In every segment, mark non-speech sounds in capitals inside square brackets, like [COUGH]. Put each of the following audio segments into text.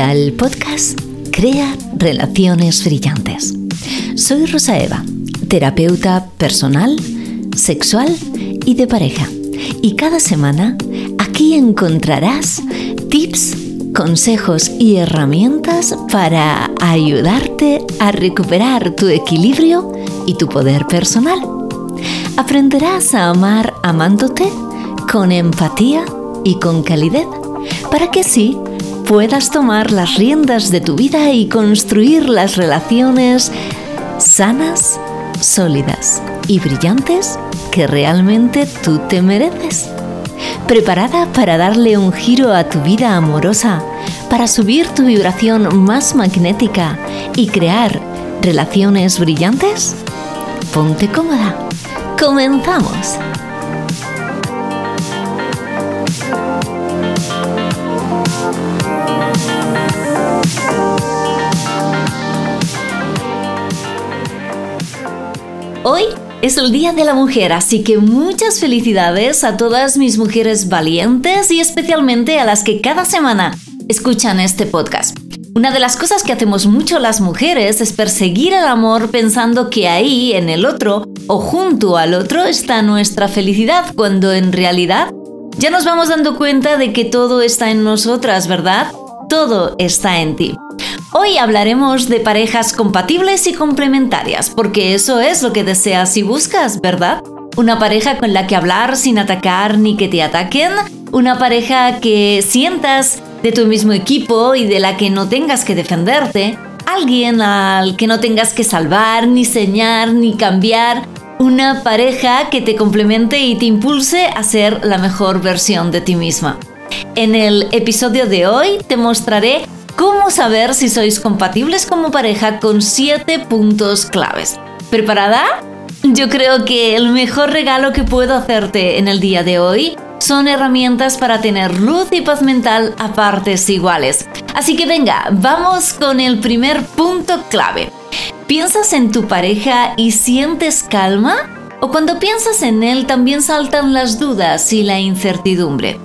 Al podcast Crea Relaciones Brillantes. Soy Rosa Eva, terapeuta personal, sexual y de pareja. Y cada semana aquí encontrarás tips, consejos y herramientas para ayudarte a recuperar tu equilibrio y tu poder personal. Aprenderás a amar amándote con empatía y con calidez para que así puedas tomar las riendas de tu vida y construir las relaciones sanas, sólidas y brillantes que realmente tú te mereces. ¿Preparada para darle un giro a tu vida amorosa, para subir tu vibración más magnética y crear relaciones brillantes? Ponte cómoda. Comenzamos. Hoy es el Día de la Mujer, así que muchas felicidades a todas mis mujeres valientes y especialmente a las que cada semana escuchan este podcast. Una de las cosas que hacemos mucho las mujeres es perseguir el amor pensando que ahí, en el otro o junto al otro, está nuestra felicidad, cuando en realidad ya nos vamos dando cuenta de que todo está en nosotras, ¿verdad? Todo está en ti. Hoy hablaremos de parejas compatibles y complementarias, porque eso es lo que deseas y buscas, ¿verdad? Una pareja con la que hablar sin atacar ni que te ataquen, una pareja que sientas de tu mismo equipo y de la que no tengas que defenderte, alguien al que no tengas que salvar, ni señar, ni cambiar, una pareja que te complemente y te impulse a ser la mejor versión de ti misma. En el episodio de hoy te mostraré cómo saber si sois compatibles como pareja con 7 puntos claves. ¿Preparada? Yo creo que el mejor regalo que puedo hacerte en el día de hoy son herramientas para tener luz y paz mental a partes iguales. Así que venga, vamos con el primer punto clave. ¿Piensas en tu pareja y sientes calma? ¿O cuando piensas en él también saltan las dudas y la incertidumbre?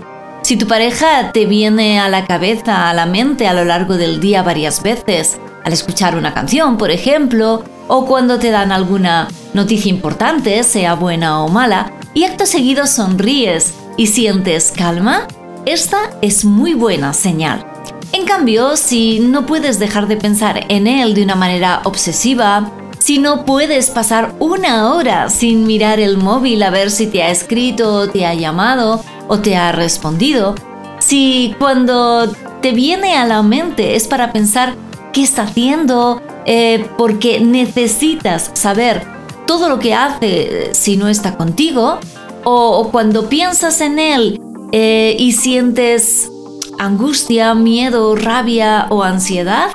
Si tu pareja te viene a la cabeza, a la mente a lo largo del día varias veces, al escuchar una canción, por ejemplo, o cuando te dan alguna noticia importante, sea buena o mala, y acto seguido sonríes y sientes calma, esta es muy buena señal. En cambio, si no puedes dejar de pensar en él de una manera obsesiva, si no puedes pasar una hora sin mirar el móvil a ver si te ha escrito o te ha llamado, o te ha respondido, si cuando te viene a la mente es para pensar qué está haciendo, eh, porque necesitas saber todo lo que hace si no está contigo, o, cuando piensas en él eh, y sientes angustia, miedo, rabia o ansiedad,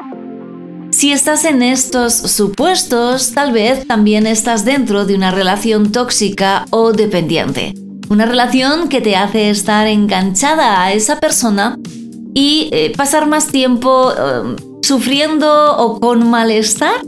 si estás en estos supuestos, tal vez también estás dentro de una relación tóxica o dependiente. Una relación que te hace estar enganchada a esa persona y eh, pasar más tiempo em, sufriendo o con malestar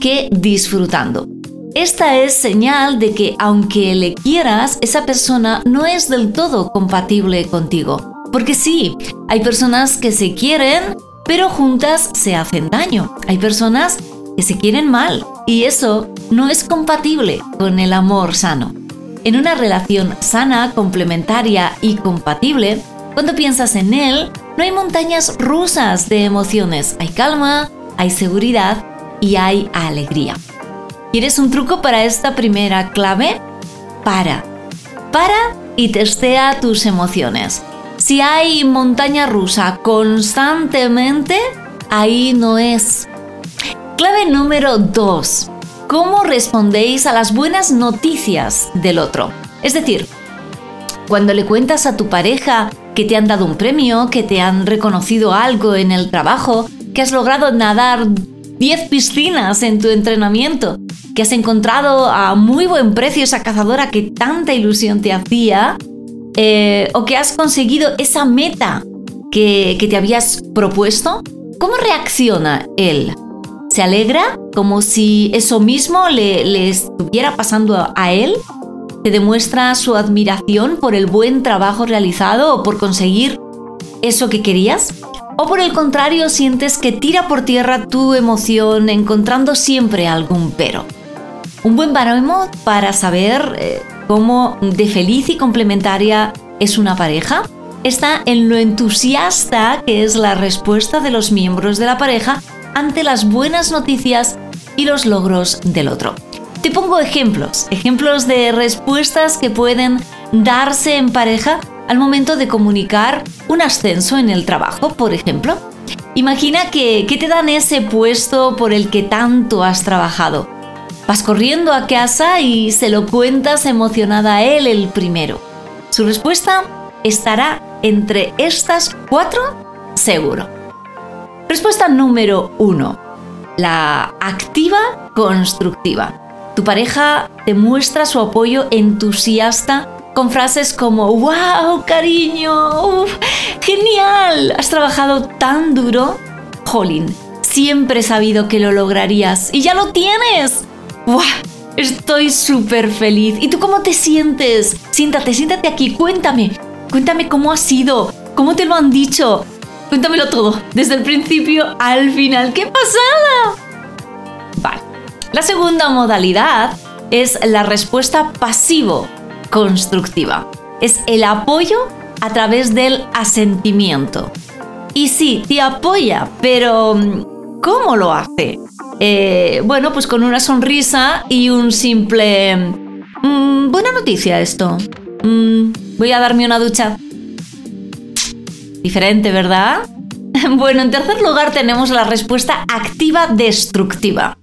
que disfrutando. Esta es señal de que aunque le quieras, esa persona no es del todo compatible contigo. Porque sí, hay personas que se quieren, pero juntas se hacen daño. Hay personas que se quieren mal y eso no es compatible con el amor sano. En una relación sana, complementaria y compatible, cuando piensas en él, no hay montañas rusas de emociones, hay calma, hay seguridad y hay alegría. ¿Quieres un truco para esta primera clave? Para. Para y testea tus emociones. Si hay montaña rusa constantemente, ahí no es. Clave número 2 cómo respondéis a las buenas noticias del otro. Es decir, cuando le cuentas a tu pareja que te han dado un premio, que te han reconocido algo en el trabajo, que has logrado nadar 10 piscinas en tu entrenamiento, que has encontrado a muy buen precio esa cazadora que tanta ilusión te hacía, eh, o que has conseguido esa meta que, que te habías propuesto, ¿cómo reacciona él? Se alegra como si eso mismo le, estuviera pasando a él, te demuestra su admiración por el buen trabajo realizado o por conseguir eso que querías. ¿O por el contrario sientes que tira por tierra tu emoción encontrando siempre algún pero? Un buen baremo para saber eh, cómo de feliz y complementaria es una pareja está en lo entusiasta que es la respuesta de los miembros de la pareja ante las buenas noticias y los logros del otro. Te pongo ejemplos, ejemplos de respuestas que pueden darse en pareja al momento de comunicar un ascenso en el trabajo, por ejemplo. Imagina que, te dan ese puesto por el que tanto has trabajado. Vas corriendo a casa y se lo cuentas emocionada a él el primero. Su respuesta estará entre estas cuatro seguro. Respuesta número uno. La activa constructiva. Tu pareja te muestra su apoyo entusiasta con frases como ¡Wow, cariño! ¡Genial! ¿Has trabajado tan duro? Jolín, siempre he sabido que lo lograrías y ya lo tienes. ¡Wow! Estoy súper feliz. ¿Y tú cómo te sientes? Siéntate, siéntate aquí, cuéntame. Cuéntame cómo ha sido, cómo te lo han dicho. Cuéntamelo todo, desde el principio al final. ¡Qué pasada! Vale. La segunda modalidad es la respuesta pasivo constructiva. Es el apoyo a través del asentimiento. Y sí, te apoya, pero mm, ¿cómo lo hace? Eh, bueno, pues con una sonrisa y un simple... Mm, buena noticia esto. Mm, voy a darme una ducha. Diferente, ¿verdad? [LAUGHS] Bueno, en tercer lugar tenemos la respuesta activa destructiva.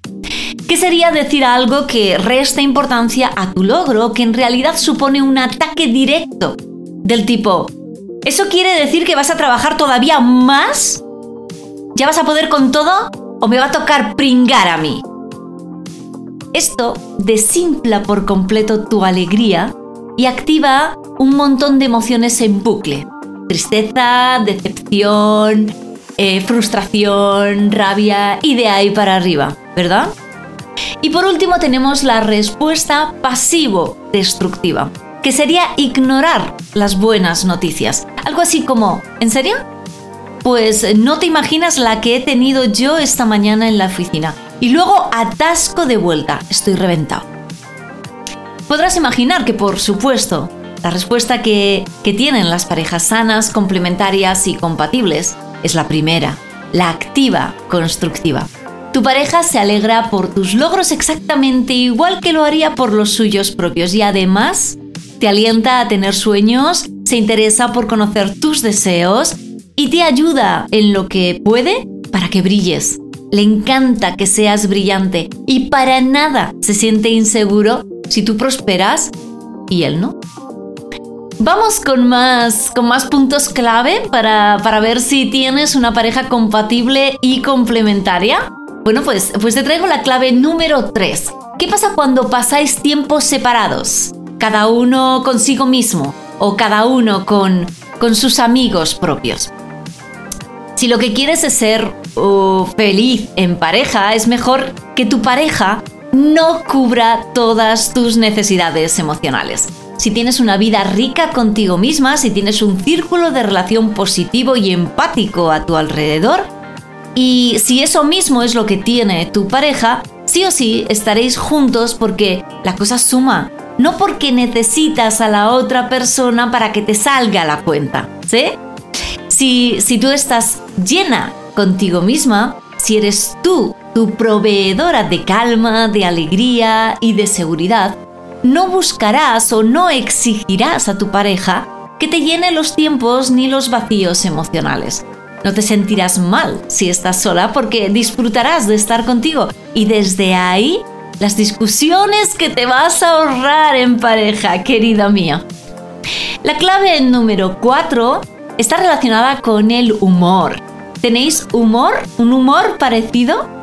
¿Qué sería decir algo que resta importancia a tu logro, que en realidad supone un ataque directo? Del tipo, ¿eso quiere decir que vas a trabajar todavía más? ¿Ya vas a poder con todo? ¿O me va a tocar pringar a mí? Esto desinfla por completo tu alegría y activa un montón de emociones en bucle. Tristeza, decepción, eh, frustración, rabia y de ahí para arriba, ¿verdad? Y por último tenemos la respuesta pasivo-destructiva, que sería ignorar las buenas noticias. Algo así como, ¿en serio? Pues no te imaginas la que he tenido yo esta mañana en la oficina. Y luego atasco de vuelta, estoy reventado. Podrás imaginar que, por supuesto, la respuesta que, tienen las parejas sanas, complementarias y compatibles es la primera, la activa constructiva. Tu pareja se alegra por tus logros exactamente igual que lo haría por los suyos propios y además te alienta a tener sueños, se interesa por conocer tus deseos y te ayuda en lo que puede para que brilles. Le encanta que seas brillante y para nada se siente inseguro si tú prosperas y él no. Vamos con más, con más puntos clave para, para ver si tienes una pareja compatible y complementaria. Bueno, pues, pues te traigo la clave número 3. ¿Qué pasa cuando pasáis tiempos separados? Cada uno consigo mismo o cada uno con, con sus amigos propios. Si lo que quieres es ser feliz en pareja, es mejor que tu pareja no cubra todas tus necesidades emocionales. Si tienes una vida rica contigo misma, si tienes un círculo de relación positivo y empático a tu alrededor, y si eso mismo es lo que tiene tu pareja, sí o sí estaréis juntos porque la cosa suma, no porque necesitas a la otra persona para que te salga la cuenta, ¿sí? Si, si tú estás llena contigo misma, si eres tú tu proveedora de calma, de alegría y de seguridad, no buscarás o no exigirás a tu pareja que te llene los tiempos ni los vacíos emocionales. No te sentirás mal si estás sola porque disfrutarás de estar contigo y desde ahí las discusiones que te vas a ahorrar en pareja, querida mía. La clave número 4 está relacionada con el humor. ¿Tenéis humor? ¿Un humor parecido?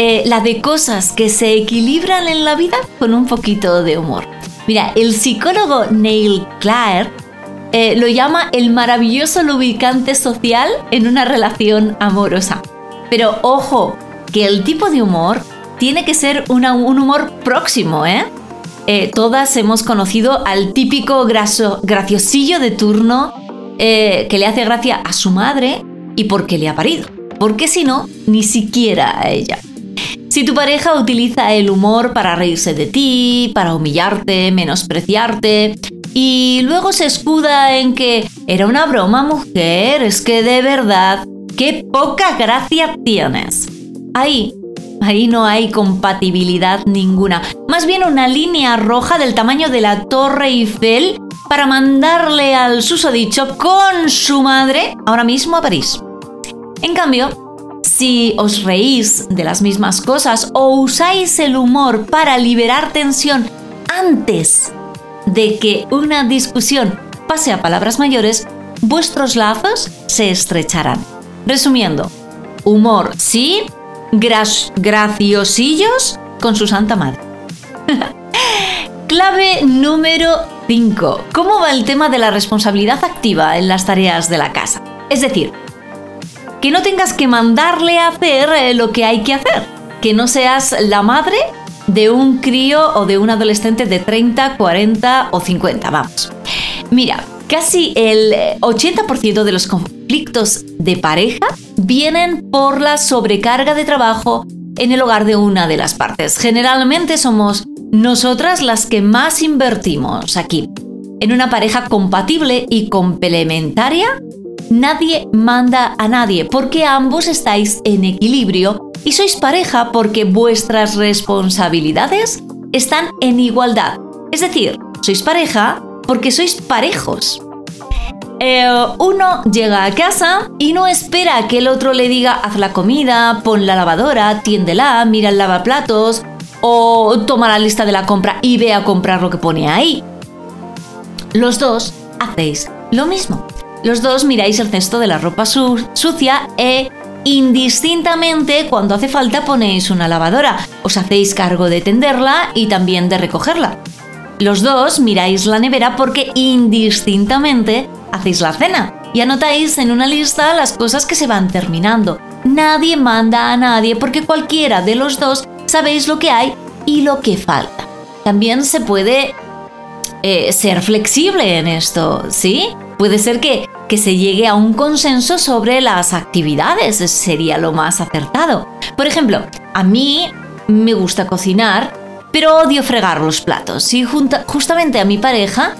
Eh, la de cosas que se equilibran en la vida con un poquito de humor. Mira, el psicólogo Neil Clare eh, lo llama el maravilloso lubricante social en una relación amorosa. Pero ojo, que el tipo de humor tiene que ser un humor próximo, ¿eh? ¿eh? Todas hemos conocido al típico graciosillo de turno que le hace gracia a su madre y por qué le ha parido. Porque si no, ni siquiera a ella. Si tu pareja utiliza el humor para reírse de ti, para humillarte, menospreciarte, y luego se escuda en que era una broma mujer, es que de verdad, qué poca gracia tienes. Ahí, ahí no hay compatibilidad ninguna. Más bien una línea roja del tamaño de la Torre Eiffel para mandarle al susodicho con su madre ahora mismo a París. En cambio, si os reís de las mismas cosas o usáis el humor para liberar tensión antes de que una discusión pase a palabras mayores, vuestros lazos se estrecharán. Resumiendo, humor sí, graciosillos con su santa madre. [LAUGHS] Clave número 5. ¿Cómo va el tema de la responsabilidad activa en las tareas de la casa? Es decir, que no tengas que mandarle a hacer eh, lo que hay que hacer, que no seas la madre de un crío o de un adolescente de 30, 40 o 50, vamos. Mira, casi el 80% de los conflictos de pareja vienen por la sobrecarga de trabajo en el hogar de una de las partes. Generalmente somos nosotras las que más invertimos aquí. En una pareja compatible y complementaria, nadie manda a nadie porque ambos estáis en equilibrio y sois pareja porque vuestras responsabilidades están en igualdad. Es decir, sois pareja porque sois parejos. Eh, uno llega a casa y no espera que el otro le diga haz la comida, pon la lavadora, tiéndela, mira el lavaplatos o toma la lista de la compra y ve a comprar lo que pone ahí. Los dos hacéis lo mismo. Los dos miráis el cesto de la ropa sucia e Indistintamente, cuando hace falta ponéis una lavadora, os hacéis cargo de tenderla y también de recogerla. Los dos miráis la nevera porque indistintamente hacéis la cena y anotáis en una lista las cosas que se van terminando. Nadie manda a nadie porque cualquiera de los dos sabéis lo que hay y lo que falta. También se puede eh, ser flexible en esto, ¿sí? Puede ser que que se llegue a un consenso sobre las actividades, sería lo más acertado. Por ejemplo, a mí me gusta cocinar, pero odio fregar los platos. Y justamente a mi pareja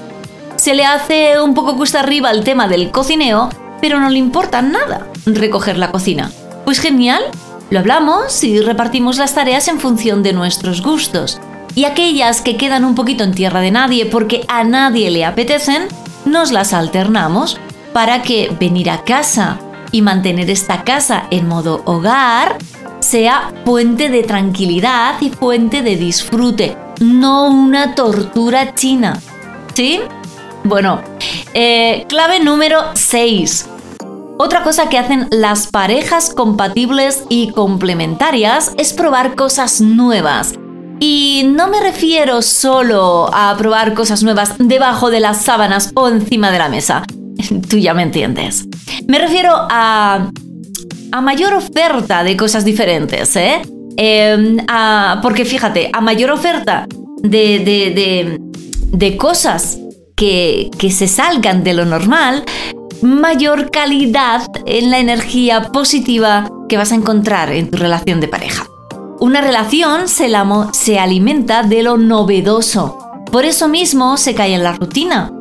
se le hace un poco cuesta arriba el tema del cocineo, pero no le importa nada recoger la cocina. Pues genial, lo hablamos y repartimos las tareas en función de nuestros gustos. Y aquellas que quedan un poquito en tierra de nadie porque a nadie le apetecen, nos las alternamos para que venir a casa y mantener esta casa en modo hogar sea fuente de tranquilidad y fuente de disfrute, no una tortura china. ¿Sí? Bueno, eh, clave número 6. Otra cosa que hacen las parejas compatibles y complementarias es probar cosas nuevas. Y no me refiero solo a probar cosas nuevas debajo de las sábanas o encima de la mesa. [LAUGHS] Tú ya me entiendes. Me refiero a, a mayor oferta de cosas diferentes, ¿eh? Em, porque fíjate, a mayor oferta de, de, de, cosas que, que se salgan de lo normal, mayor calidad en la energía positiva que vas a encontrar en tu relación de pareja. Una relación se, la, se alimenta de lo novedoso. Por eso mismo se cae en la rutina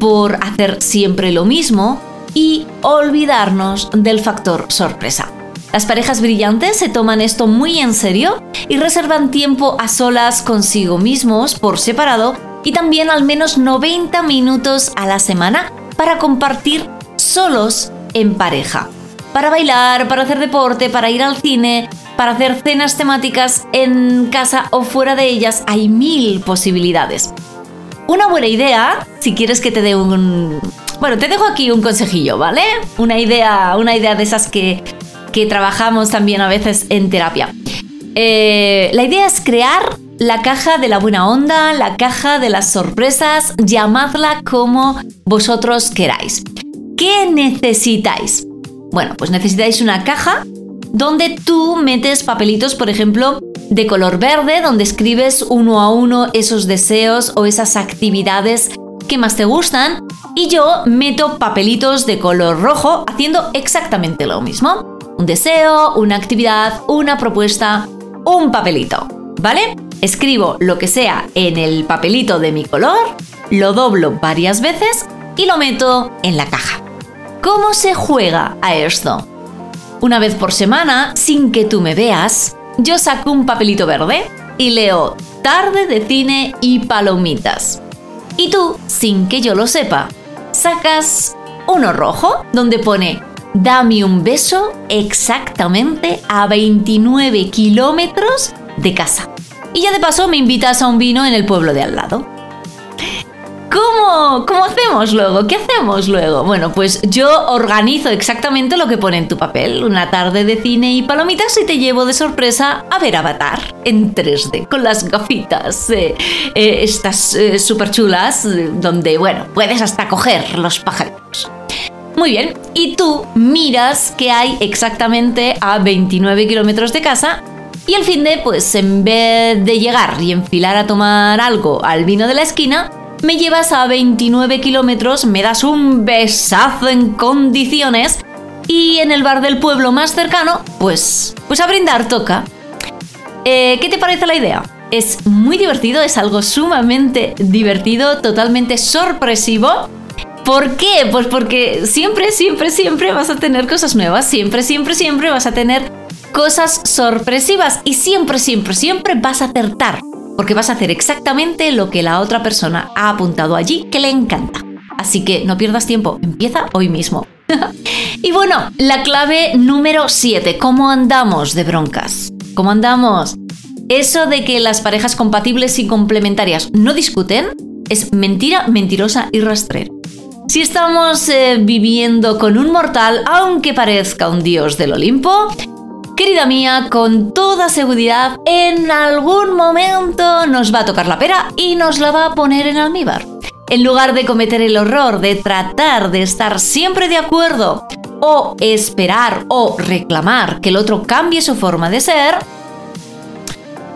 por hacer siempre lo mismo y olvidarnos del factor sorpresa. Las parejas brillantes se toman esto muy en serio y reservan tiempo a solas consigo mismos por separado y también al menos 90 minutos a la semana para compartir solos en pareja. Para bailar, para hacer deporte, para ir al cine, para hacer cenas temáticas en casa o fuera de ellas, hay mil posibilidades. Una buena idea, si quieres que te dé un... Bueno, te dejo aquí un consejillo, ¿vale? Una idea, una idea de esas que, que trabajamos también a veces en terapia. Eh, la idea es crear la caja de la buena onda, la caja de las sorpresas, llamadla como vosotros queráis. ¿Qué necesitáis? Bueno, pues necesitáis una caja donde tú metes papelitos, por ejemplo, de color verde, donde escribes uno a uno esos deseos o esas actividades que más te gustan y yo meto papelitos de color rojo haciendo exactamente lo mismo. Un deseo, una actividad, una propuesta, un papelito, ¿vale? Escribo lo que sea en el papelito de mi color, lo doblo varias veces y lo meto en la caja. ¿Cómo se juega a esto? Una vez por semana, sin que tú me veas, yo saco un papelito verde y leo tarde de cine y palomitas. Y tú, sin que yo lo sepa, sacas uno rojo donde pone dame un beso exactamente a 29 kilómetros de casa. Y ya de paso me invitas a un vino en el pueblo de al lado. ¿Cómo? ¿Cómo hacemos luego? ¿Qué hacemos luego? Bueno, pues yo organizo exactamente lo que pone en tu papel. Una tarde de cine y palomitas y te llevo de sorpresa a ver Avatar en 3D, con las gafitas eh, eh, estas eh, súper chulas, donde, bueno, puedes hasta coger los pajaritos. Muy bien, y tú miras que hay exactamente a 29 kilómetros de casa y al fin de, pues en vez de llegar y enfilar a tomar algo al vino de la esquina, me llevas a 29 kilómetros, me das un besazo en condiciones y en el bar del pueblo más cercano, pues, pues a brindar toca. Eh, ¿Qué te parece la idea? Es muy divertido, es algo sumamente divertido, totalmente sorpresivo. ¿Por qué? Pues porque siempre, siempre, siempre vas a tener cosas nuevas, siempre, siempre, siempre vas a tener cosas sorpresivas y siempre, siempre, siempre vas a acertar porque vas a hacer exactamente lo que la otra persona ha apuntado allí que le encanta. Así que no pierdas tiempo, empieza hoy mismo. [LAUGHS] y bueno, la clave número 7, ¿cómo andamos de broncas? ¿Cómo andamos? Eso de que las parejas compatibles y complementarias no discuten es mentira, mentirosa y rastrera. Si estamos eh, viviendo con un mortal, aunque parezca un dios del Olimpo, querida mía, con toda seguridad, en algún momento nos va a tocar la pera y nos la va a poner en almíbar. En lugar de cometer el horror de tratar de estar siempre de acuerdo o esperar o reclamar que el otro cambie su forma de ser,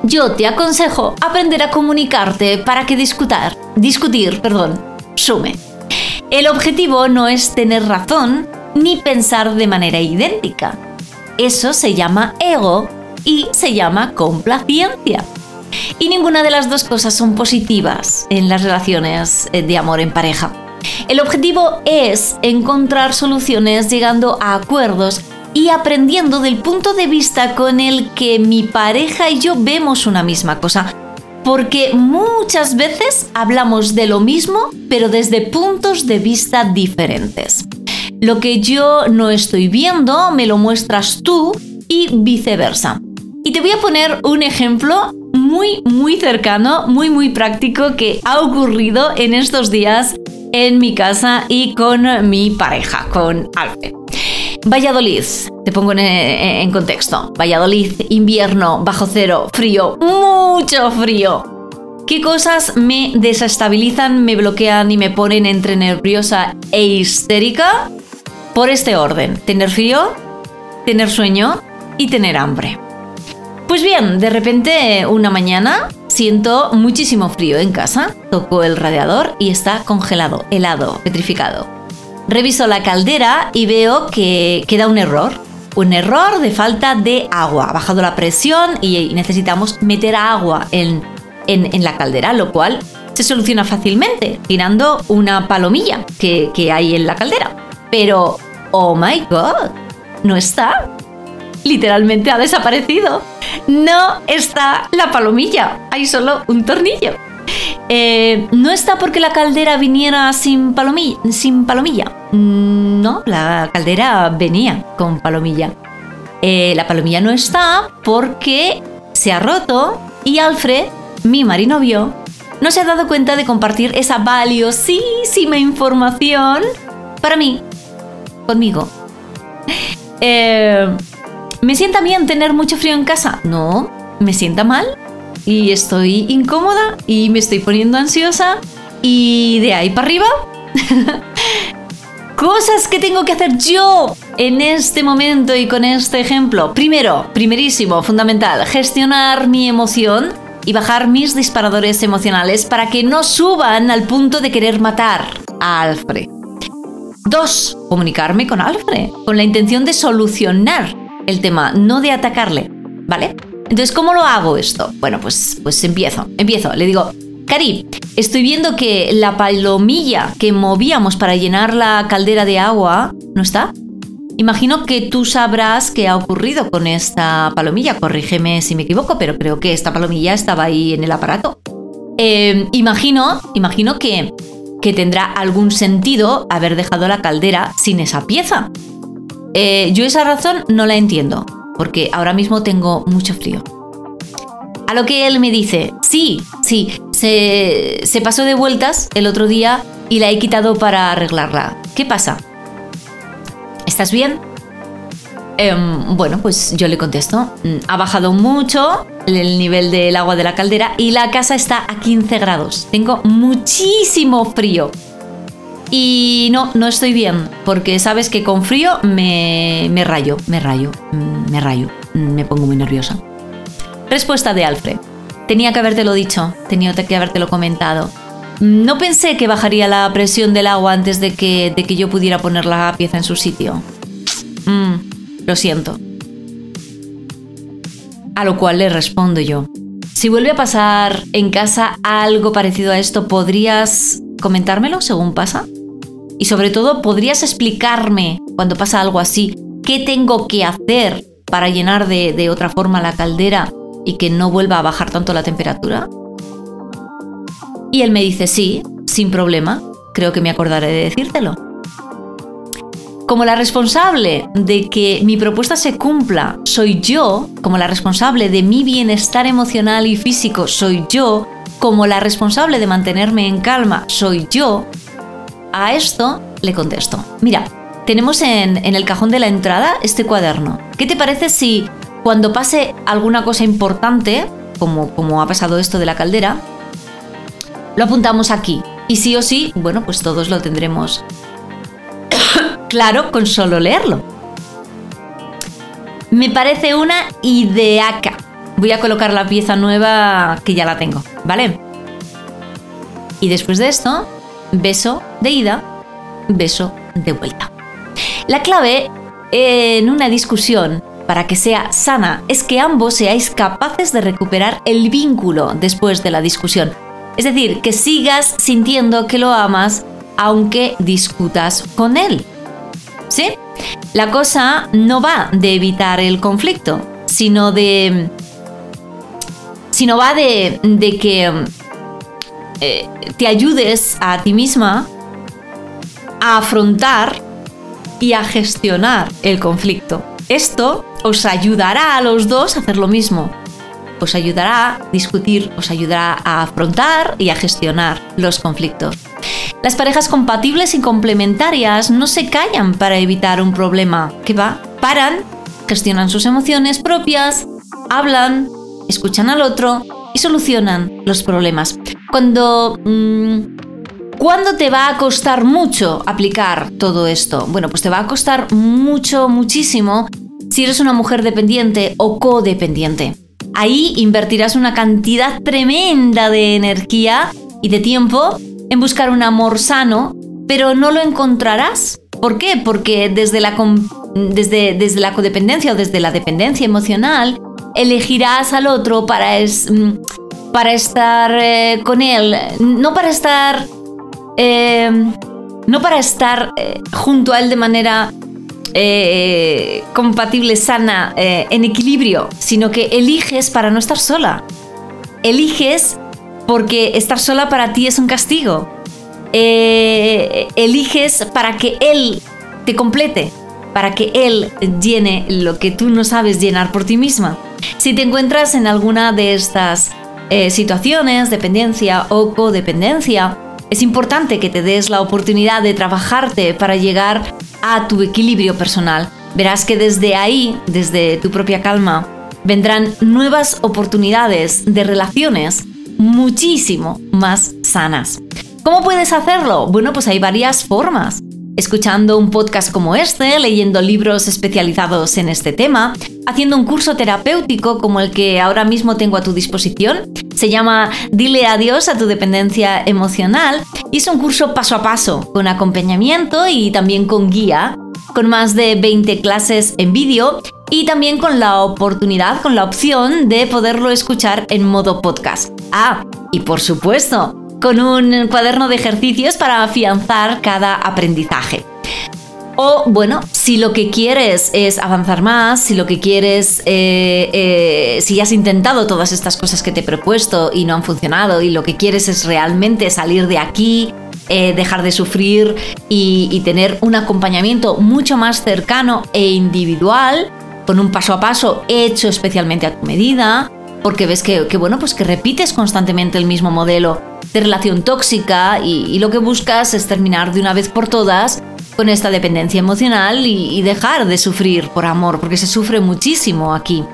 yo te aconsejo aprender a comunicarte para que discutir, discutir, perdón, sume. El objetivo no es tener razón ni pensar de manera idéntica eso se llama ego y se llama complacencia. Y ninguna de las dos cosas son positivas en las relaciones eh, de amor en pareja. El objetivo es encontrar soluciones llegando a acuerdos y aprendiendo del punto de vista con el que mi pareja y yo vemos una misma cosa. Porque muchas veces hablamos de lo mismo, pero desde puntos de vista diferentes. Lo que yo no estoy viendo me lo muestras tú y viceversa. Y te voy a poner un ejemplo muy, muy cercano, muy, muy práctico que ha ocurrido en estos días en mi casa y con mi pareja, con Alfred. Valladolid, te pongo en, contexto. Valladolid, invierno, bajo cero, frío, mucho frío. ¿Qué cosas me desestabilizan, me bloquean y me ponen entre nerviosa e histérica? Por este orden, tener frío, tener sueño y tener hambre. Pues bien, de repente una mañana siento muchísimo frío en casa, toco el radiador y está congelado, helado, petrificado. Reviso la caldera y veo que queda un error. Un error de falta de agua. Ha bajado la presión y necesitamos meter agua en, en, la caldera, lo cual se soluciona fácilmente girando una palomilla que, que hay en la caldera. Pero, oh my god, no está. Literalmente ha desaparecido. No está la palomilla, hay solo un tornillo. Eh, no está porque la caldera viniera sin palomilla, sin palomilla. No, la caldera venía con palomilla. Eh, la palomilla no está porque se ha roto y Alfred, mi marinovio, no se ha dado cuenta de compartir esa valiosísima información para mí conmigo. Eh, ¿Me sienta bien tener mucho frío en casa? No, me sienta mal y estoy incómoda y me estoy poniendo ansiosa y de ahí para arriba. [LAUGHS] Cosas que tengo que hacer yo en este momento y con este ejemplo. Primero, primerísimo, fundamental, gestionar mi emoción y bajar mis disparadores emocionales para que no suban al punto de querer matar a Alfred. Dos, comunicarme con Alfred, con la intención de solucionar el tema, no de atacarle, ¿vale? Entonces, ¿cómo lo hago esto? Bueno, pues, pues empiezo, empiezo. Le digo, Cari, estoy viendo que la palomilla que movíamos para llenar la caldera de agua no está. Imagino que tú sabrás qué ha ocurrido con esta palomilla. Corrígeme si me equivoco, pero creo que esta palomilla estaba ahí en el aparato. Em, imagino, imagino que, que tendrá algún sentido haber dejado la caldera sin esa pieza. Eh, yo esa razón no la entiendo, porque ahora mismo tengo mucho frío. A lo que él me dice, sí, sí, se, se pasó de vueltas el otro día y la he quitado para arreglarla. ¿Qué pasa? ¿Estás bien? Em, bueno, pues yo le contesto, mm, ha bajado mucho el nivel del agua de la caldera y la casa está a 15 grados. Tengo muchísimo frío. Y no, no estoy bien, porque sabes que con frío me, me rayo, me rayo, me rayo, me pongo muy nerviosa. Respuesta de Alfred. Tenía que habértelo dicho, tenía que habértelo comentado. No pensé que bajaría la presión del agua antes de que, de que yo pudiera poner la pieza en su sitio. Mm, lo siento. A lo cual le respondo yo. Si vuelve a pasar en casa algo parecido a esto, ¿podrías comentármelo según pasa? Y sobre todo, ¿podrías explicarme cuando pasa algo así qué tengo que hacer para llenar de, otra forma la caldera y que no vuelva a bajar tanto la temperatura? Y él me dice, sí, sin problema, creo que me acordaré de decírtelo. Como la responsable de que mi propuesta se cumpla soy yo, como la responsable de mi bienestar emocional y físico soy yo, como la responsable de mantenerme en calma soy yo, a esto le contesto, mira, tenemos en, el cajón de la entrada este cuaderno. ¿Qué te parece si cuando pase alguna cosa importante, como, como ha pasado esto de la caldera, lo apuntamos aquí. Y sí o sí, bueno, pues todos lo tendremos claro con solo leerlo. Me parece una ideaca. Voy a colocar la pieza nueva que ya la tengo, ¿vale? Y después de esto, beso de ida, beso de vuelta. La clave en una discusión para que sea sana es que ambos seáis capaces de recuperar el vínculo después de la discusión. Es decir, que sigas sintiendo que lo amas aunque discutas con él. ¿Sí? La cosa no va de evitar el conflicto, sino de... sino va de, de que eh, te ayudes a ti misma a afrontar y a gestionar el conflicto. Esto os ayudará a los dos a hacer lo mismo os ayudará a discutir, os ayudará a afrontar y a gestionar los conflictos. Las parejas compatibles y complementarias no se callan para evitar un problema. ¿Qué va? Paran, gestionan sus emociones propias, hablan, escuchan al otro y solucionan los problemas. Cuando... Mm, ¿Cuándo te va a costar mucho aplicar todo esto? Bueno, pues te va a costar mucho, muchísimo si eres una mujer dependiente o codependiente. Ahí invertirás una cantidad tremenda de energía y de tiempo en buscar un amor sano, pero no lo encontrarás. ¿Por qué? Porque desde la, desde, desde la codependencia o desde la dependencia emocional, elegirás al otro para, mm, para estar eh, con él, no para estar... Eh, no para estar eh, junto a él de manera eh, compatible, sana, eh, en equilibrio, sino que eliges para no estar sola. Eliges porque estar sola para ti es un castigo. Eh, eliges para que Él te complete, para que Él llene lo que tú no sabes llenar por ti misma. Si te encuentras en alguna de estas situaciones, dependencia o codependencia, es importante que te des la oportunidad de trabajarte para llegar a tu equilibrio personal. Verás que desde ahí, desde tu propia calma, vendrán nuevas oportunidades de relaciones muchísimo más sanas. ¿Cómo puedes hacerlo? Bueno, pues hay varias formas. Escuchando un podcast como este, leyendo libros especializados en este tema, haciendo un curso terapéutico como el que ahora mismo tengo a tu disposición. Se llama Dile adiós a tu dependencia emocional y es un curso paso a paso, con acompañamiento y también con guía, con más de 20 clases en vídeo y también con la oportunidad, con la opción de poderlo escuchar en modo podcast. Ah, y por supuesto, con un cuaderno de ejercicios para afianzar cada aprendizaje. O bueno, si lo que quieres es avanzar más, si lo que quieres, eh, eh, si has intentado todas estas cosas que te he propuesto y no han funcionado y lo que quieres es realmente salir de aquí, eh, dejar de sufrir y, tener un acompañamiento mucho más cercano e individual, con un paso a paso hecho especialmente a tu medida, porque ves que, bueno, pues que repites constantemente el mismo modelo de relación tóxica y, lo que buscas es terminar de una vez por todas con esta dependencia emocional y, dejar de sufrir por amor, porque se sufre muchísimo aquí.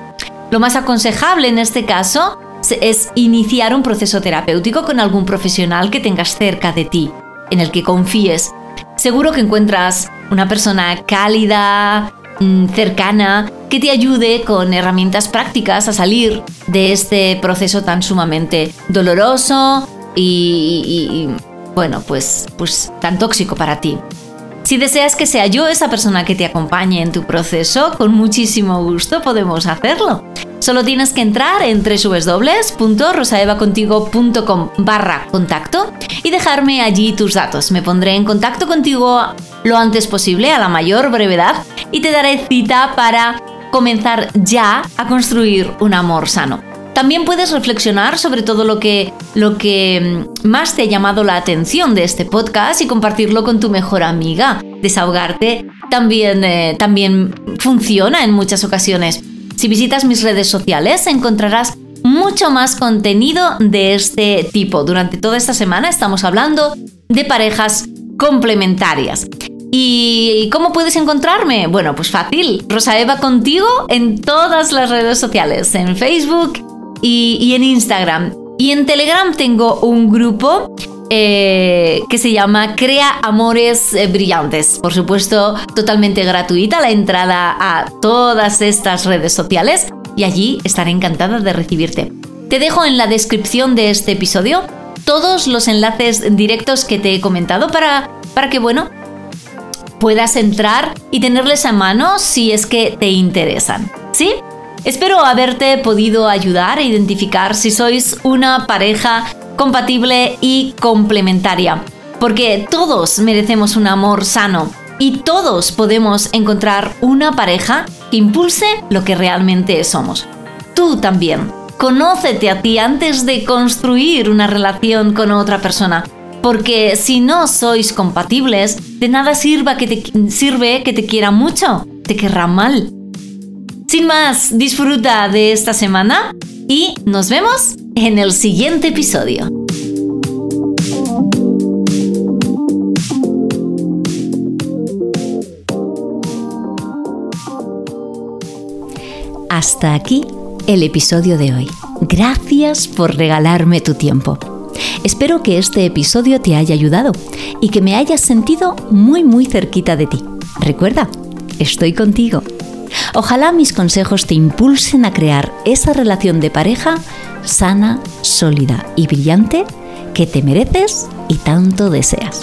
Lo más aconsejable en este caso es iniciar un proceso terapéutico con algún profesional que tengas cerca de ti, en el que confíes. Seguro que encuentras una persona cálida, mm, cercana, que te ayude con herramientas prácticas a salir de este proceso tan sumamente doloroso y, bueno, pues, pues tan tóxico para ti. Si deseas que sea yo esa persona que te acompañe en tu proceso, con muchísimo gusto podemos hacerlo. Solo tienes que entrar en www.rosaevacontigo.com barra contacto y dejarme allí tus datos. Me pondré en contacto contigo lo antes posible, a la mayor brevedad, y te daré cita para comenzar ya a construir un amor sano. También puedes reflexionar sobre todo lo que, lo que mm, más te ha llamado la atención de este podcast y compartirlo con tu mejor amiga. Desahogarte también, eh, también funciona en muchas ocasiones. Si visitas mis redes sociales encontrarás mucho más contenido de este tipo. Durante toda esta semana estamos hablando de parejas complementarias. ¿Y cómo puedes encontrarme? Bueno, pues fácil. Rosa Eva contigo en todas las redes sociales, en Facebook y, en Instagram. Y en Telegram tengo un grupo eh, que se llama Crea Amores eh, Brillantes. Por supuesto, totalmente gratuita la entrada a todas estas redes sociales y allí estaré encantada de recibirte. Te dejo en la descripción de este episodio todos los enlaces directos que te he comentado para, para que, bueno, puedas entrar y tenerles a mano si es que te interesan. ¿Sí? Espero haberte podido ayudar a identificar si sois una pareja compatible y complementaria, porque todos merecemos un amor sano y todos podemos encontrar una pareja que impulse lo que realmente somos. Tú también. Conócete a ti antes de construir una relación con otra persona porque si no sois compatibles, de nada sirva que te, sirve que te quiera mucho, te querrá mal. Sin más, disfruta de esta semana y nos vemos en el siguiente episodio. Hasta aquí el episodio de hoy. Gracias por regalarme tu tiempo. Espero que este episodio te haya ayudado y que me hayas sentido muy muy cerquita de ti. Recuerda, estoy contigo. Ojalá mis consejos te impulsen a crear esa relación de pareja sana, sólida y brillante que te mereces y tanto deseas.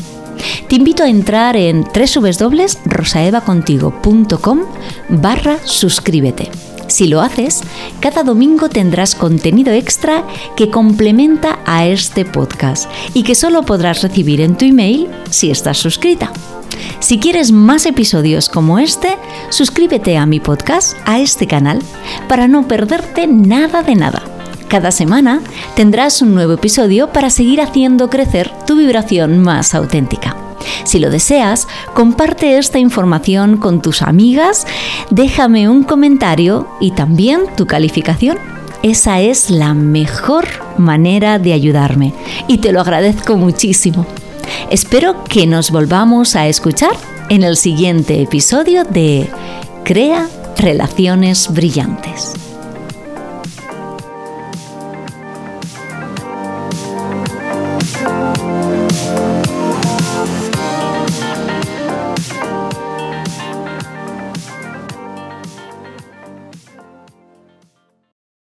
Te invito a entrar en www.rosaevacontigo.com barra suscríbete si lo haces, cada domingo tendrás contenido extra que complementa a este podcast y que solo podrás recibir en tu email si estás suscrita. Si quieres más episodios como este, suscríbete a mi podcast, a este canal, para no perderte nada de nada. Cada semana tendrás un nuevo episodio para seguir haciendo crecer tu vibración más auténtica. Si lo deseas, comparte esta información con tus amigas, déjame un comentario y también tu calificación. Esa es la mejor manera de ayudarme y te lo agradezco muchísimo. Espero que nos volvamos a escuchar en el siguiente episodio de Crea Relaciones Brillantes.